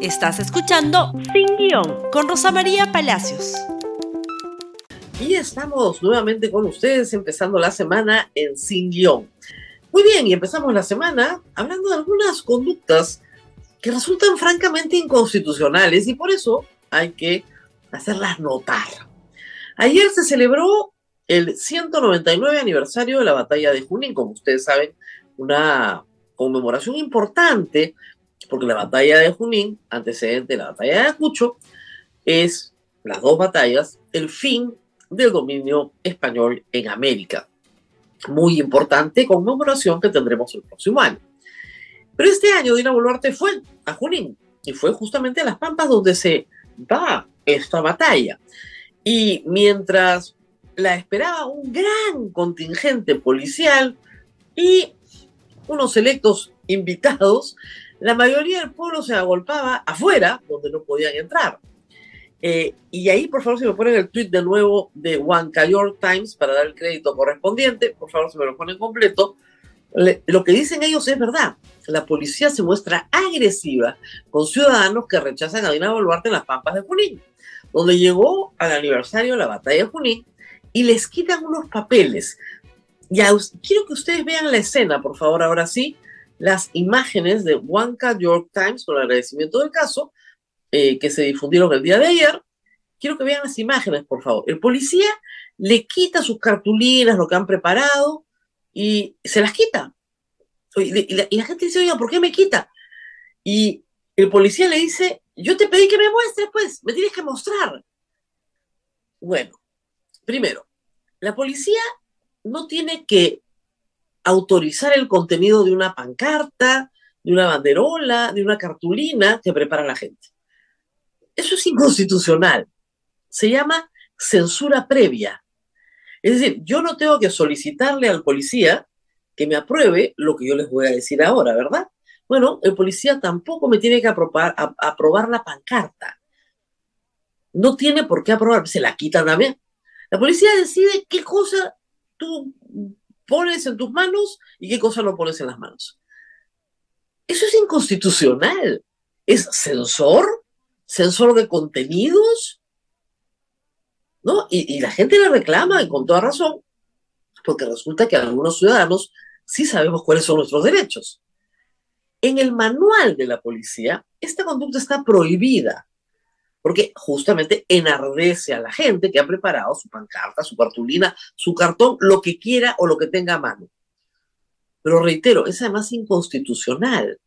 Estás escuchando Sin Guión con Rosa María Palacios. Y estamos nuevamente con ustedes empezando la semana en Sin Guión. Muy bien, y empezamos la semana hablando de algunas conductas que resultan francamente inconstitucionales y por eso hay que hacerlas notar. Ayer se celebró el 199 aniversario de la batalla de Junín, como ustedes saben, una conmemoración importante, porque la batalla de Junín, antecedente de la batalla de Ayacucho, es las dos batallas, el fin del dominio español en América. Muy importante conmemoración que tendremos el próximo año. Pero este año Dina Boluarte fue a Junín y fue justamente a Las Pampas donde se da esta batalla. Y mientras la esperaba un gran contingente policial y unos electos invitados, la mayoría del pueblo se agolpaba afuera, donde no podían entrar. Eh, y ahí, por favor, si me ponen el tweet de nuevo de Huanca York Times para dar el crédito correspondiente, por favor, si me lo ponen completo. lo que dicen ellos es verdad. La policía se muestra agresiva con ciudadanos que rechazan a Dina Boluarte en las Pampas de Junín, donde llegó al aniversario de la batalla de Junín y les quitan unos papeles. Ya, quiero que ustedes vean la escena, por favor, ahora sí, las imágenes de Huanca York Times con el agradecimiento del caso, eh, que se difundieron el día de ayer. Quiero que vean las imágenes, por favor. El policía le quita sus cartulinas, lo que han preparado, y se las quita. Y y la gente dice, oiga, ¿por qué me quita? Y el policía le dice, yo te pedí que me muestres, pues, me tienes que mostrar. Bueno, primero, la policía no tiene que autorizar el contenido de una pancarta, de una banderola, de una cartulina que prepara la gente. Eso es inconstitucional. Se llama censura previa. Es decir, yo no tengo que solicitarle al policía que me apruebe lo que yo les voy a decir ahora, ¿verdad? Bueno, el policía tampoco me tiene que aprobar, la pancarta. No tiene por qué aprobar, se la quitan también. La policía decide qué cosa tú pones en tus manos y qué cosa no pones en las manos. Eso es inconstitucional. Es censor, censor de contenidos, ¿no? Y, la gente le reclama, y con toda razón, porque resulta que algunos ciudadanos sí sabemos cuáles son nuestros derechos. En el manual de la policía, esta conducta está prohibida porque justamente enardece a la gente que ha preparado su pancarta, su cartulina, su cartón, lo que quiera o lo que tenga a mano. Pero reitero, es además inconstitucional,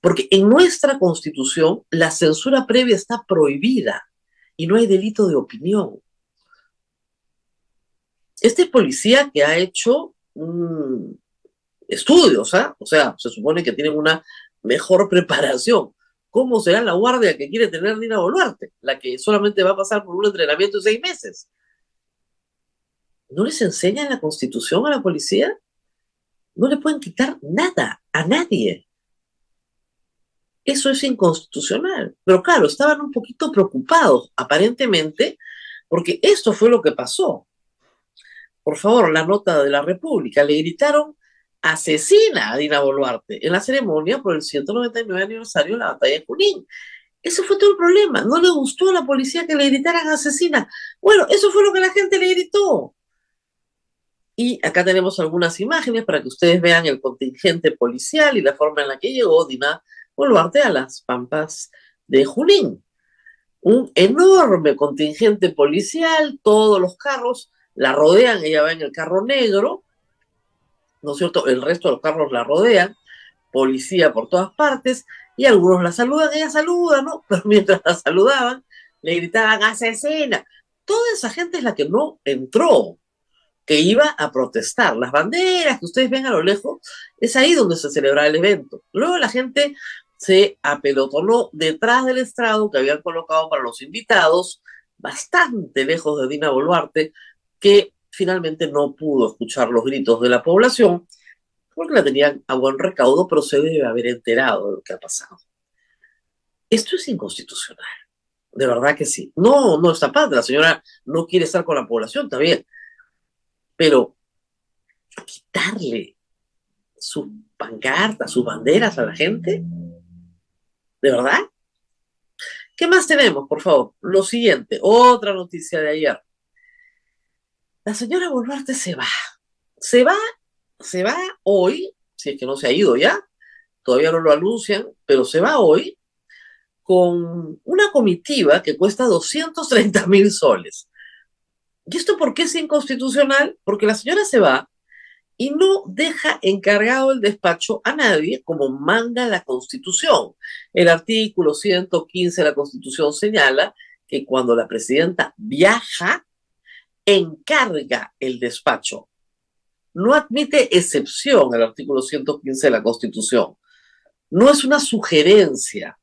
porque en nuestra constitución la censura previa está prohibida y no hay delito de opinión. Este policía que ha hecho estudios, ¿ah? o sea, se supone que tienen una mejor preparación, ¿Cómo será la guardia que quiere tener Dina Boluarte? La que solamente va a pasar por un entrenamiento de seis meses. ¿No les enseñan la constitución a la policía? No le pueden quitar nada a nadie. Eso es inconstitucional. Pero claro, estaban un poquito preocupados, aparentemente, porque esto fue lo que pasó. Por favor, la nota de la República. Le gritaron asesina a Dina Boluarte en la ceremonia por el 199 aniversario de la batalla de Junín. Ese fue todo el problema. No le gustó a la policía que le gritaran asesina. Bueno, eso fue lo que la gente le gritó. Y acá tenemos algunas imágenes para que ustedes vean el contingente policial y la forma en la que llegó Dina Boluarte a las pampas de Junín. Un enorme contingente policial, todos los carros la rodean, ella va en el carro negro, ¿no es cierto? El resto de los carros la rodean, policía por todas partes, y algunos la saludan, ella saluda, ¿no? Pero mientras la saludaban, le gritaban asesina. Toda esa gente es la que no entró, que iba a protestar. Las banderas que ustedes ven a lo lejos, es ahí donde se celebra el evento. Luego la gente se apelotonó detrás del estrado que habían colocado para los invitados, bastante lejos de Dina Boluarte, que finalmente no pudo escuchar los gritos de la población porque la tenían a buen recaudo, pero se debe haber enterado de lo que ha pasado. Esto es inconstitucional, de verdad que sí. No, no está padre, la señora no quiere estar con la población, está bien, pero quitarle sus pancartas, sus banderas a la gente, ¿De verdad? ¿Qué más tenemos, por favor? Lo siguiente, otra noticia de ayer. La señora Boluarte se va. Se va, se va hoy, si es que no se ha ido ya, todavía no lo anuncian, pero se va hoy con una comitiva que cuesta 230 mil soles. ¿Y esto por qué es inconstitucional? Porque la señora se va y no deja encargado el despacho a nadie como manda la Constitución. El artículo 115 de la Constitución señala que cuando la presidenta viaja, encarga el despacho. No admite excepción el artículo 115 de la Constitución. No es una sugerencia.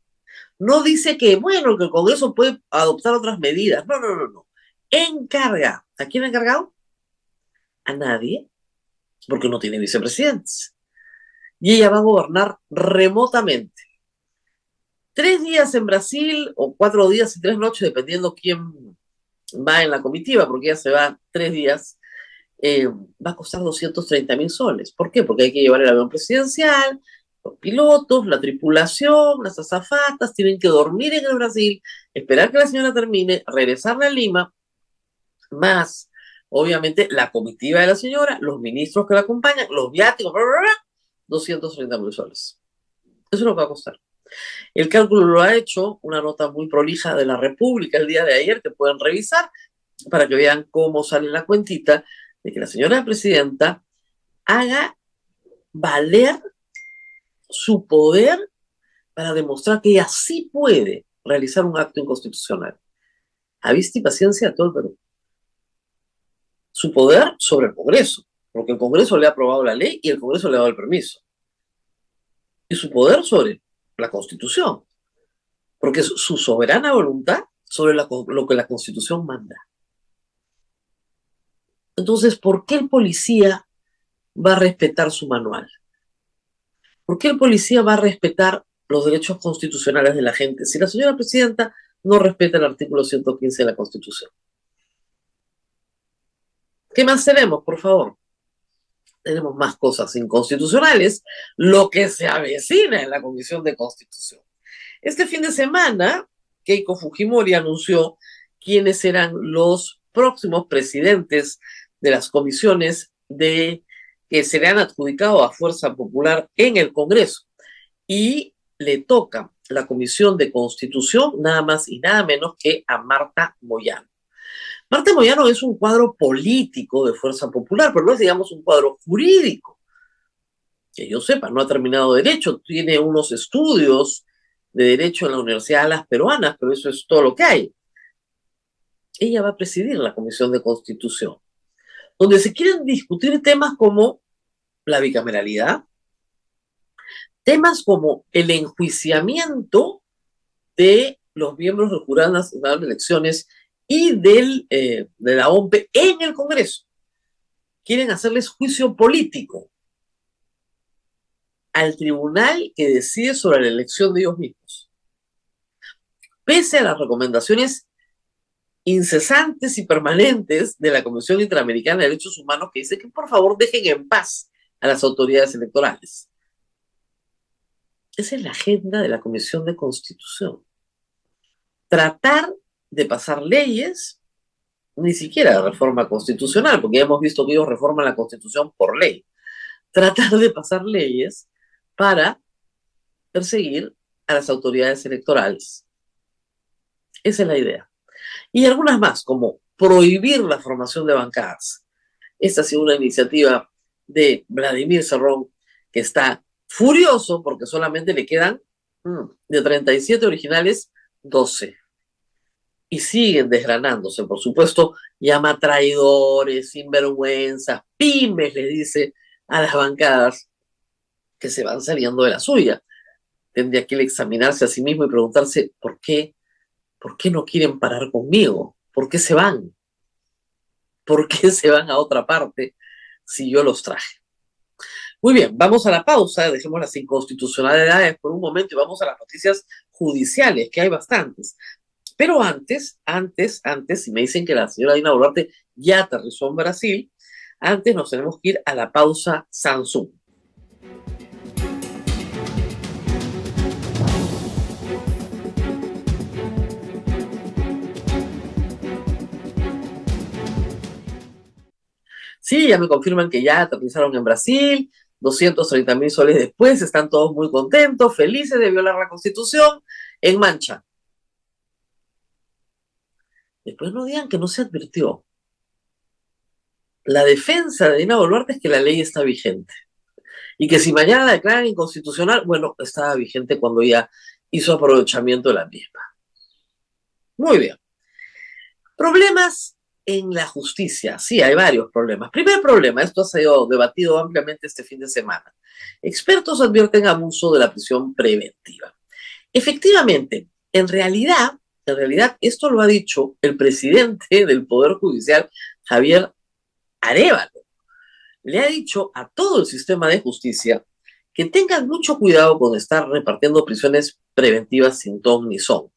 No dice que, bueno, que el Congreso puede adoptar otras medidas. No, no, no, no. Encarga. ¿A quién ha encargado? A nadie porque no tiene vicepresidentes. Y ella va a gobernar remotamente. Tres días en Brasil o cuatro días y tres noches, dependiendo quién va en la comitiva, porque ella se va tres días, eh, va a costar 230 mil soles. ¿Por qué? Porque hay que llevar el avión presidencial, los pilotos, la tripulación, las azafatas, tienen que dormir en el Brasil, esperar que la señora termine, regresar a Lima, más obviamente la comitiva de la señora, los ministros que la acompañan, los viáticos, 230 mil soles. Eso es lo que va a costar. El cálculo lo ha hecho una nota muy prolija de la República el día de ayer que pueden revisar para que vean cómo sale la cuentita de que la señora presidenta haga valer su poder para demostrar que ella sí puede realizar un acto inconstitucional. A vista y paciencia a todo el Perú su poder sobre el Congreso, porque el Congreso le ha aprobado la ley y el Congreso le ha dado el permiso. Y su poder sobre la Constitución, porque es su soberana voluntad sobre lo que la Constitución manda. Entonces, ¿por qué el policía va a respetar su manual? ¿Por qué el policía va a respetar los derechos constitucionales de la gente si la señora presidenta no respeta el artículo 115 de la Constitución? ¿Qué más tenemos, por favor? Tenemos más cosas inconstitucionales, lo que se avecina en la Comisión de Constitución. Este fin de semana, Keiko Fujimori anunció quiénes serán los próximos presidentes de las comisiones de que se le han adjudicado a Fuerza Popular en el Congreso. Y le toca la Comisión de Constitución nada más y nada menos que a Marta Moyano. Marta Moyano es un cuadro político de Fuerza Popular, pero no es, digamos, un cuadro jurídico. Que yo sepa, no ha terminado Derecho, tiene unos estudios de Derecho en la Universidad de las Peruanas, pero eso es todo lo que hay. Ella va a presidir la Comisión de Constitución, donde se quieren discutir temas como la bicameralidad, temas como el enjuiciamiento de los miembros del Jurado Nacional de Elecciones y del, eh, de la OMP en el Congreso. Quieren hacerles juicio político al tribunal que decide sobre la elección de ellos mismos. Pese a las recomendaciones incesantes y permanentes de la Comisión Interamericana de Derechos Humanos que dice que por favor dejen en paz a las autoridades electorales. Esa es la agenda de la Comisión de Constitución. Tratar de pasar leyes, ni siquiera de reforma constitucional, porque ya hemos visto que ellos reforman la constitución por ley. Tratar de pasar leyes para perseguir a las autoridades electorales. Esa es la idea. Y algunas más, como prohibir la formación de bancadas. Esta ha sido una iniciativa de Vladimir Cerrón, que está furioso porque solamente le quedan mm, de 37 originales 12 y siguen desgranándose. Por supuesto, llama traidores, sinvergüenzas, pymes, le dice a las bancadas que se van saliendo de la suya. Tendría que examinarse a sí mismo y preguntarse por qué, por qué no quieren parar conmigo, por qué se van, por qué se van a otra parte si yo los traje. Muy bien, vamos a la pausa, dejemos las inconstitucionalidades por un momento y vamos a las noticias judiciales, que hay bastantes. Pero antes, antes, antes, si me dicen que la señora Dina Boluarte ya aterrizó en Brasil, antes nos tenemos que ir a la pausa Samsung. Sí, ya me confirman que ya aterrizaron en Brasil, 230 mil soles después, están todos muy contentos, felices de violar la constitución en mancha. Después no digan que no se advirtió. La defensa de Dina Boluarte es que la ley está vigente. Y que si mañana la declaran inconstitucional, bueno, estaba vigente cuando ya hizo aprovechamiento de la misma. Muy bien. Problemas en la justicia. Sí, hay varios problemas. Primer problema, esto ha sido debatido ampliamente este fin de semana. Expertos advierten abuso de la prisión preventiva. Efectivamente, en realidad, en realidad esto lo ha dicho el presidente del Poder Judicial, Javier Arevalo. Le ha dicho a todo el sistema de justicia que tengan mucho cuidado con estar repartiendo prisiones preventivas sin ton ni son.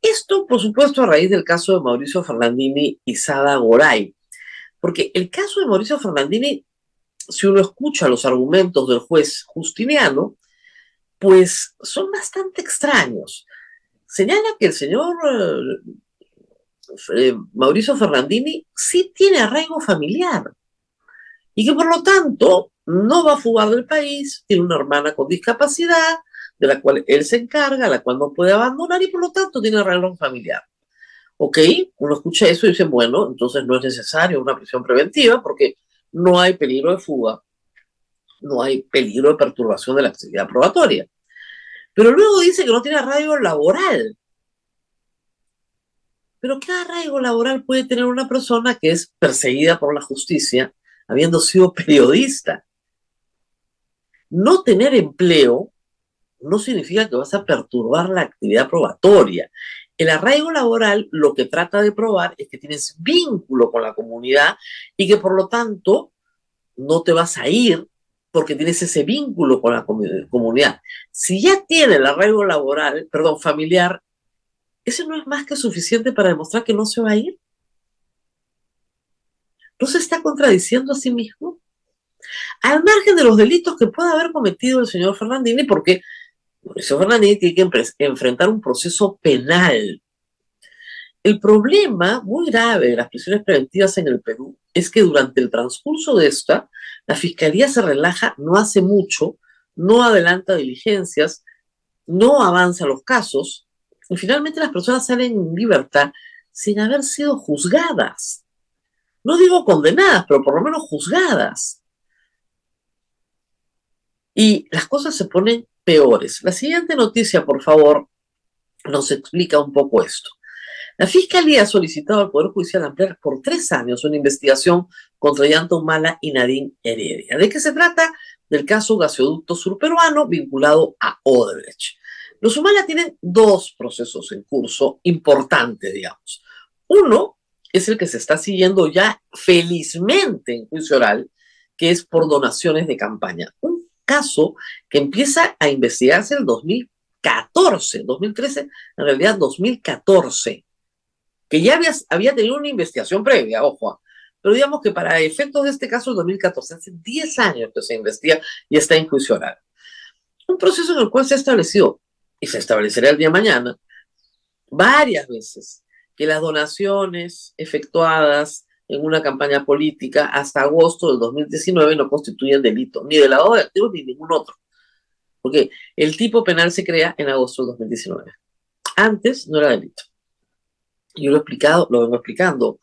Esto, por supuesto, a raíz del caso de Mauricio Fernandini y Sada Goray. Porque el caso de Mauricio Fernandini, si uno escucha los argumentos del juez Justiniano, pues son bastante extraños. Señala que el señor eh, Mauricio Fernandini sí tiene arraigo familiar y que por lo tanto no va a fugar del país, tiene una hermana con discapacidad, de la cual él se encarga, la cual no puede abandonar y por lo tanto tiene arraigo familiar. Ok, uno escucha eso y dice, bueno, entonces no es necesario una prisión preventiva porque no hay peligro de fuga, no hay peligro de perturbación de la actividad probatoria. Pero luego dice que no tiene arraigo laboral. Pero ¿qué arraigo laboral puede tener una persona que es perseguida por la justicia habiendo sido periodista? No tener empleo no significa que vas a perturbar la actividad probatoria. El arraigo laboral lo que trata de probar es que tienes vínculo con la comunidad y que por lo tanto no te vas a ir porque tienes ese vínculo con la comunidad. Si ya tiene el arraigo laboral, perdón, familiar, ¿eso no es más que suficiente para demostrar que no se va a ir? ¿No se está contradiciendo a sí mismo? Al margen de los delitos que pueda haber cometido el señor Fernandini, porque Mauricio Fernández tiene que enfrentar un proceso penal. El problema muy grave de las prisiones preventivas en el Perú es que durante el transcurso de esta, la fiscalía se relaja, no hace mucho, no adelanta diligencias, no avanza los casos y finalmente las personas salen en libertad sin haber sido juzgadas. No digo condenadas, pero por lo menos juzgadas. Y las cosas se ponen peores. La siguiente noticia, por favor, nos explica un poco esto. La Fiscalía ha solicitado al Poder Judicial ampliar por tres años una investigación contra Yanto Mala y Nadine Heredia. ¿De qué se trata? Del caso gasoducto surperuano vinculado a Odebrecht. Los Humala tienen dos procesos en curso importantes, digamos. Uno es el que se está siguiendo ya felizmente en juicio oral, que es por donaciones de campaña. Un caso que empieza a investigarse en el 2014, 2013, en realidad 2014, que ya había, tenido una investigación previa, ojo, pero digamos que para efectos de este caso, el 2014, hace 10 años que se investiga y está oral. Un proceso en el cual se ha establecido, y se establecerá el día de mañana, varias veces, que las donaciones efectuadas en una campaña política hasta agosto del 2019 no constituyen delito, ni de lado de activos ni ningún otro. Porque el tipo penal se crea en agosto del 2019. Antes no era delito. Yo lo he explicado, lo vengo explicando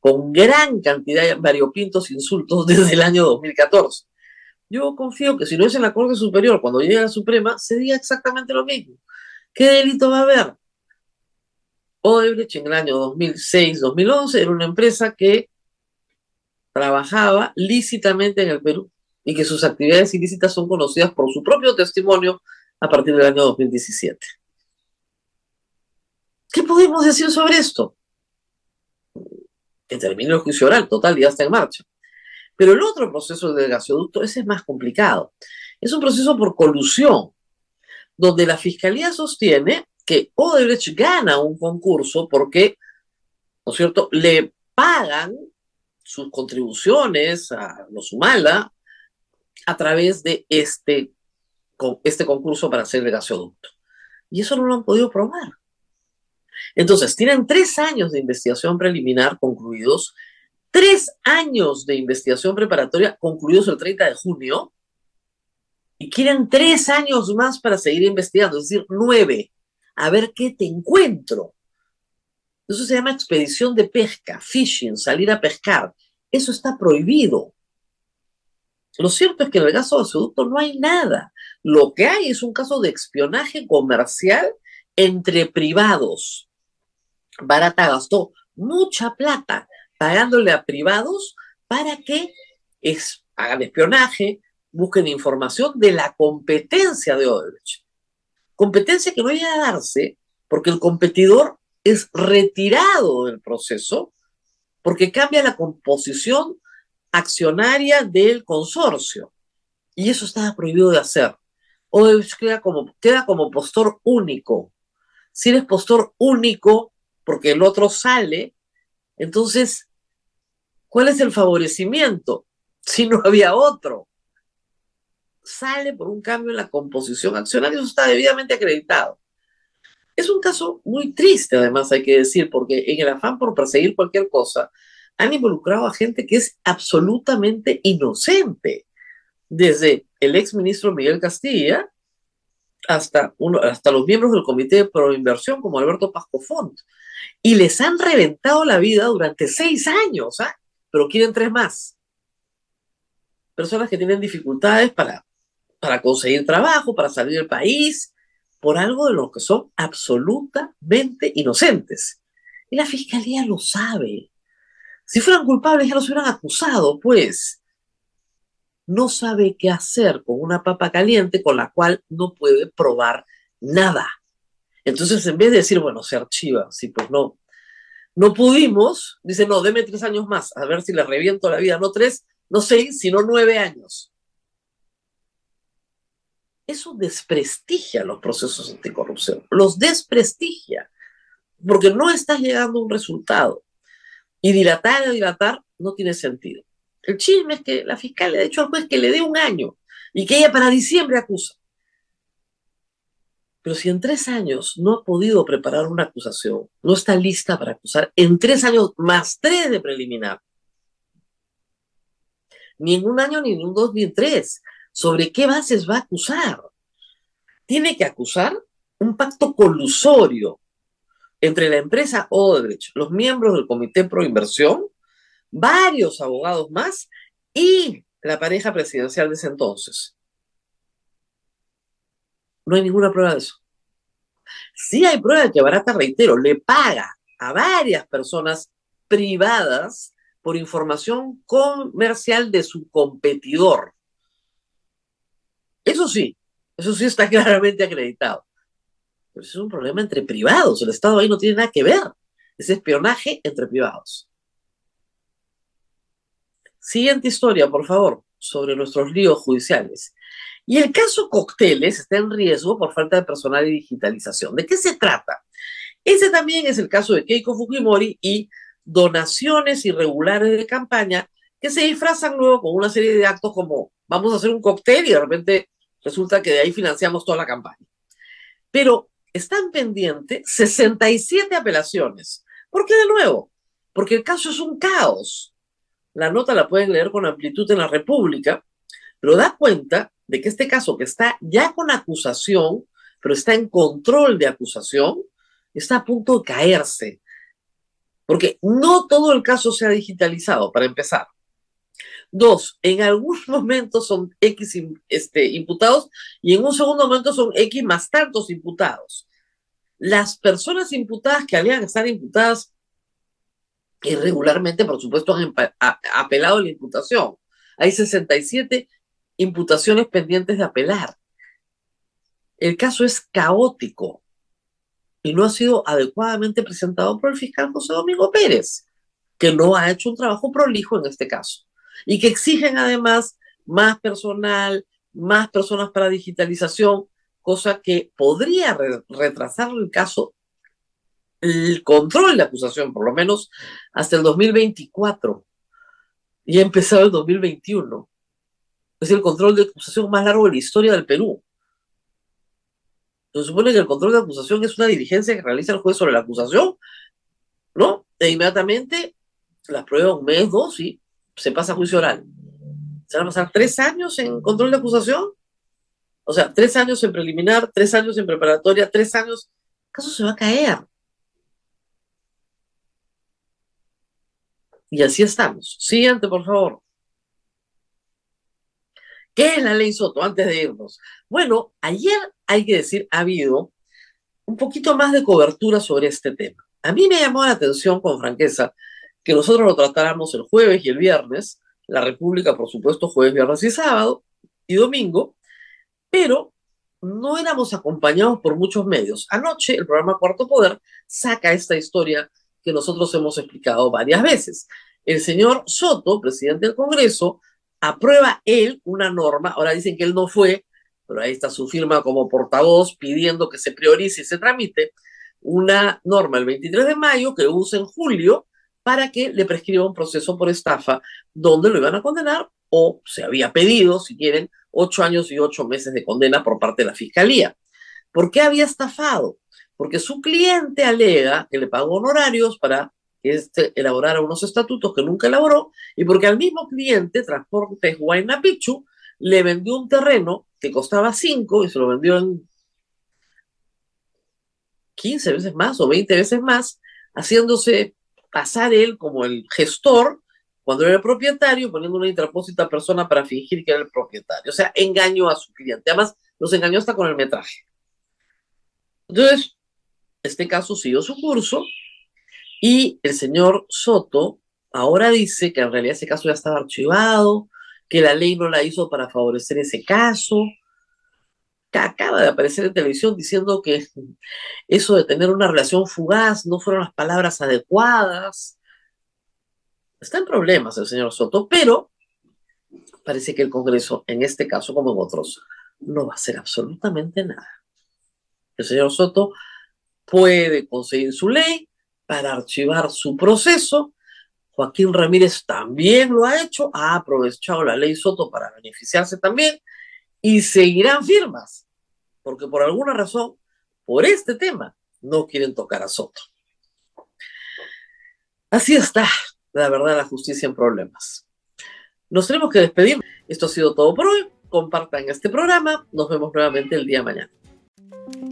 con gran cantidad de variopintos insultos desde el año 2014. Yo confío que si no es en la Corte Superior, cuando llegue a la Suprema, se diga exactamente lo mismo. ¿Qué delito va a haber? Odebrecht en el año 2006-2011 era una empresa que trabajaba lícitamente en el Perú y que sus actividades ilícitas son conocidas por su propio testimonio a partir del año 2017. ¿Qué podemos decir sobre esto? Que termine el juicio oral, total, ya está en marcha. Pero el otro proceso del gasoducto, ese es más complicado. Es un proceso por colusión, donde la fiscalía sostiene que Odebrecht gana un concurso porque, ¿no es cierto?, le pagan sus contribuciones a los Humala a través de este, este concurso para hacer el gasoducto. Y eso no lo han podido probar. Entonces, tienen tres años de investigación preliminar concluidos tres años de investigación preparatoria concluidos el 30 de junio y quieren tres años más para seguir investigando, es decir, nueve. A ver qué te encuentro. Eso se llama expedición de pesca, fishing, salir a pescar. Eso está prohibido. Lo cierto es que en el caso de gasoducto no hay nada. Lo que hay es un caso de espionaje comercial entre privados. Barata gastó mucha plata pagándole a privados para que hagan espionaje, busquen información de la competencia de Odebrecht. Competencia que no iba a darse porque el competidor es retirado del proceso porque cambia la composición accionaria del consorcio. Y eso estaba prohibido de hacer. Odebrecht queda como, queda como postor único. Si eres postor único, porque el otro sale, entonces, ¿cuál es el favorecimiento? Si no había otro. Sale por un cambio en la composición accionaria, eso está debidamente acreditado. Es un caso muy triste, además, hay que decir, porque en el afán por perseguir cualquier cosa, han involucrado a gente que es absolutamente inocente, desde el ex ministro Miguel Castilla hasta, uno, hasta los miembros del Comité de Proinversión, como Alberto Pasco Font, y les han reventado la vida durante seis años, ¿ah? pero quieren tres más. Personas que tienen dificultades para, para conseguir trabajo, para salir del país, por algo de lo que son absolutamente inocentes. Y la fiscalía lo sabe. Si fueran culpables ya los hubieran acusado, pues. No sabe qué hacer con una papa caliente con la cual no puede probar nada. Entonces, en vez de decir, bueno, se archiva, sí, pues no, no pudimos, dice, no, deme tres años más, a ver si le reviento la vida, no tres, no seis, sino nueve años. Eso desprestigia los procesos anticorrupción, los desprestigia, porque no estás llegando a un resultado. Y dilatar y dilatar no tiene sentido. El chisme es que la fiscal le ha dicho al juez que le dé un año y que ella para diciembre acusa. Pero si en tres años no ha podido preparar una acusación, no está lista para acusar, en tres años más tres de preliminar, ni en un año, ni en un dos, ni en tres, ¿sobre qué bases va a acusar? Tiene que acusar un pacto colusorio entre la empresa Odebrecht, los miembros del Comité Pro Inversión, varios abogados más y la pareja presidencial de ese entonces. No hay ninguna prueba de eso. Sí hay prueba de que Barata, reitero, le paga a varias personas privadas por información comercial de su competidor. Eso sí, eso sí está claramente acreditado es un problema entre privados. El Estado ahí no tiene nada que ver. Es espionaje entre privados. Siguiente historia, por favor, sobre nuestros líos judiciales. Y el caso Cocteles está en riesgo por falta de personal y digitalización. ¿De qué se trata? Ese también es el caso de Keiko Fujimori y donaciones irregulares de campaña que se disfrazan luego con una serie de actos como vamos a hacer un cóctel y de repente resulta que de ahí financiamos toda la campaña. Pero están pendientes 67 apelaciones. ¿Por qué de nuevo? Porque el caso es un caos. La nota la pueden leer con amplitud en la República, pero da cuenta de que este caso que está ya con acusación, pero está en control de acusación, está a punto de caerse. Porque no todo el caso se ha digitalizado, para empezar. Dos, en algunos momentos son X este, imputados y en un segundo momento son X más tantos imputados. Las personas imputadas que habían estar imputadas irregularmente, por supuesto, han apelado la imputación. Hay 67 imputaciones pendientes de apelar. El caso es caótico y no ha sido adecuadamente presentado por el fiscal José Domingo Pérez, que no ha hecho un trabajo prolijo en este caso y que exigen además más personal, más personas para digitalización, cosa que podría retrasar el caso, el control de acusación, por lo menos hasta el 2024. Y ha empezado el 2021. Es el control de acusación más largo de la historia del Perú. Se supone que el control de acusación es una diligencia que realiza el juez sobre la acusación, ¿no? E inmediatamente la prueba un mes, dos y se pasa a juicio oral. ¿Se van a pasar tres años en control de acusación? O sea, tres años en preliminar, tres años en preparatoria, tres años. ¿El se va a caer? Y así estamos. Siguiente, por favor. ¿Qué es la ley Soto? Antes de irnos. Bueno, ayer hay que decir, ha habido un poquito más de cobertura sobre este tema. A mí me llamó la atención con franqueza que nosotros lo tratáramos el jueves y el viernes, la República, por supuesto, jueves, viernes y sábado, y domingo, pero no éramos acompañados por muchos medios. Anoche el programa Cuarto Poder saca esta historia que nosotros hemos explicado varias veces. El señor Soto, presidente del Congreso, aprueba él una norma, ahora dicen que él no fue, pero ahí está su firma como portavoz pidiendo que se priorice y se tramite, una norma el 23 de mayo que usa en julio para que le prescriba un proceso por estafa donde lo iban a condenar o se había pedido, si quieren, ocho años y ocho meses de condena por parte de la fiscalía. ¿Por qué había estafado? Porque su cliente alega que le pagó honorarios para que este elaborara unos estatutos que nunca elaboró y porque al mismo cliente, Transportes Huayna Pichu, le vendió un terreno que costaba cinco y se lo vendió en 15 veces más o 20 veces más, haciéndose pasar él como el gestor cuando era el propietario, poniendo una intrapósita persona para fingir que era el propietario. O sea, engañó a su cliente. Además, los engañó hasta con el metraje. Entonces, este caso siguió su curso y el señor Soto ahora dice que en realidad ese caso ya estaba archivado, que la ley no la hizo para favorecer ese caso, acaba de aparecer en televisión diciendo que eso de tener una relación fugaz no fueron las palabras adecuadas. Está en problemas el señor Soto, pero parece que el Congreso, en este caso como en otros, no va a hacer absolutamente nada. El señor Soto puede conseguir su ley para archivar su proceso. Joaquín Ramírez también lo ha hecho, ha aprovechado la ley Soto para beneficiarse también y seguirán firmas, porque por alguna razón, por este tema, no quieren tocar a Soto. Así está, la verdad, la justicia en problemas. Nos tenemos que despedir. Esto ha sido todo por hoy. Compartan este programa. Nos vemos nuevamente el día de mañana.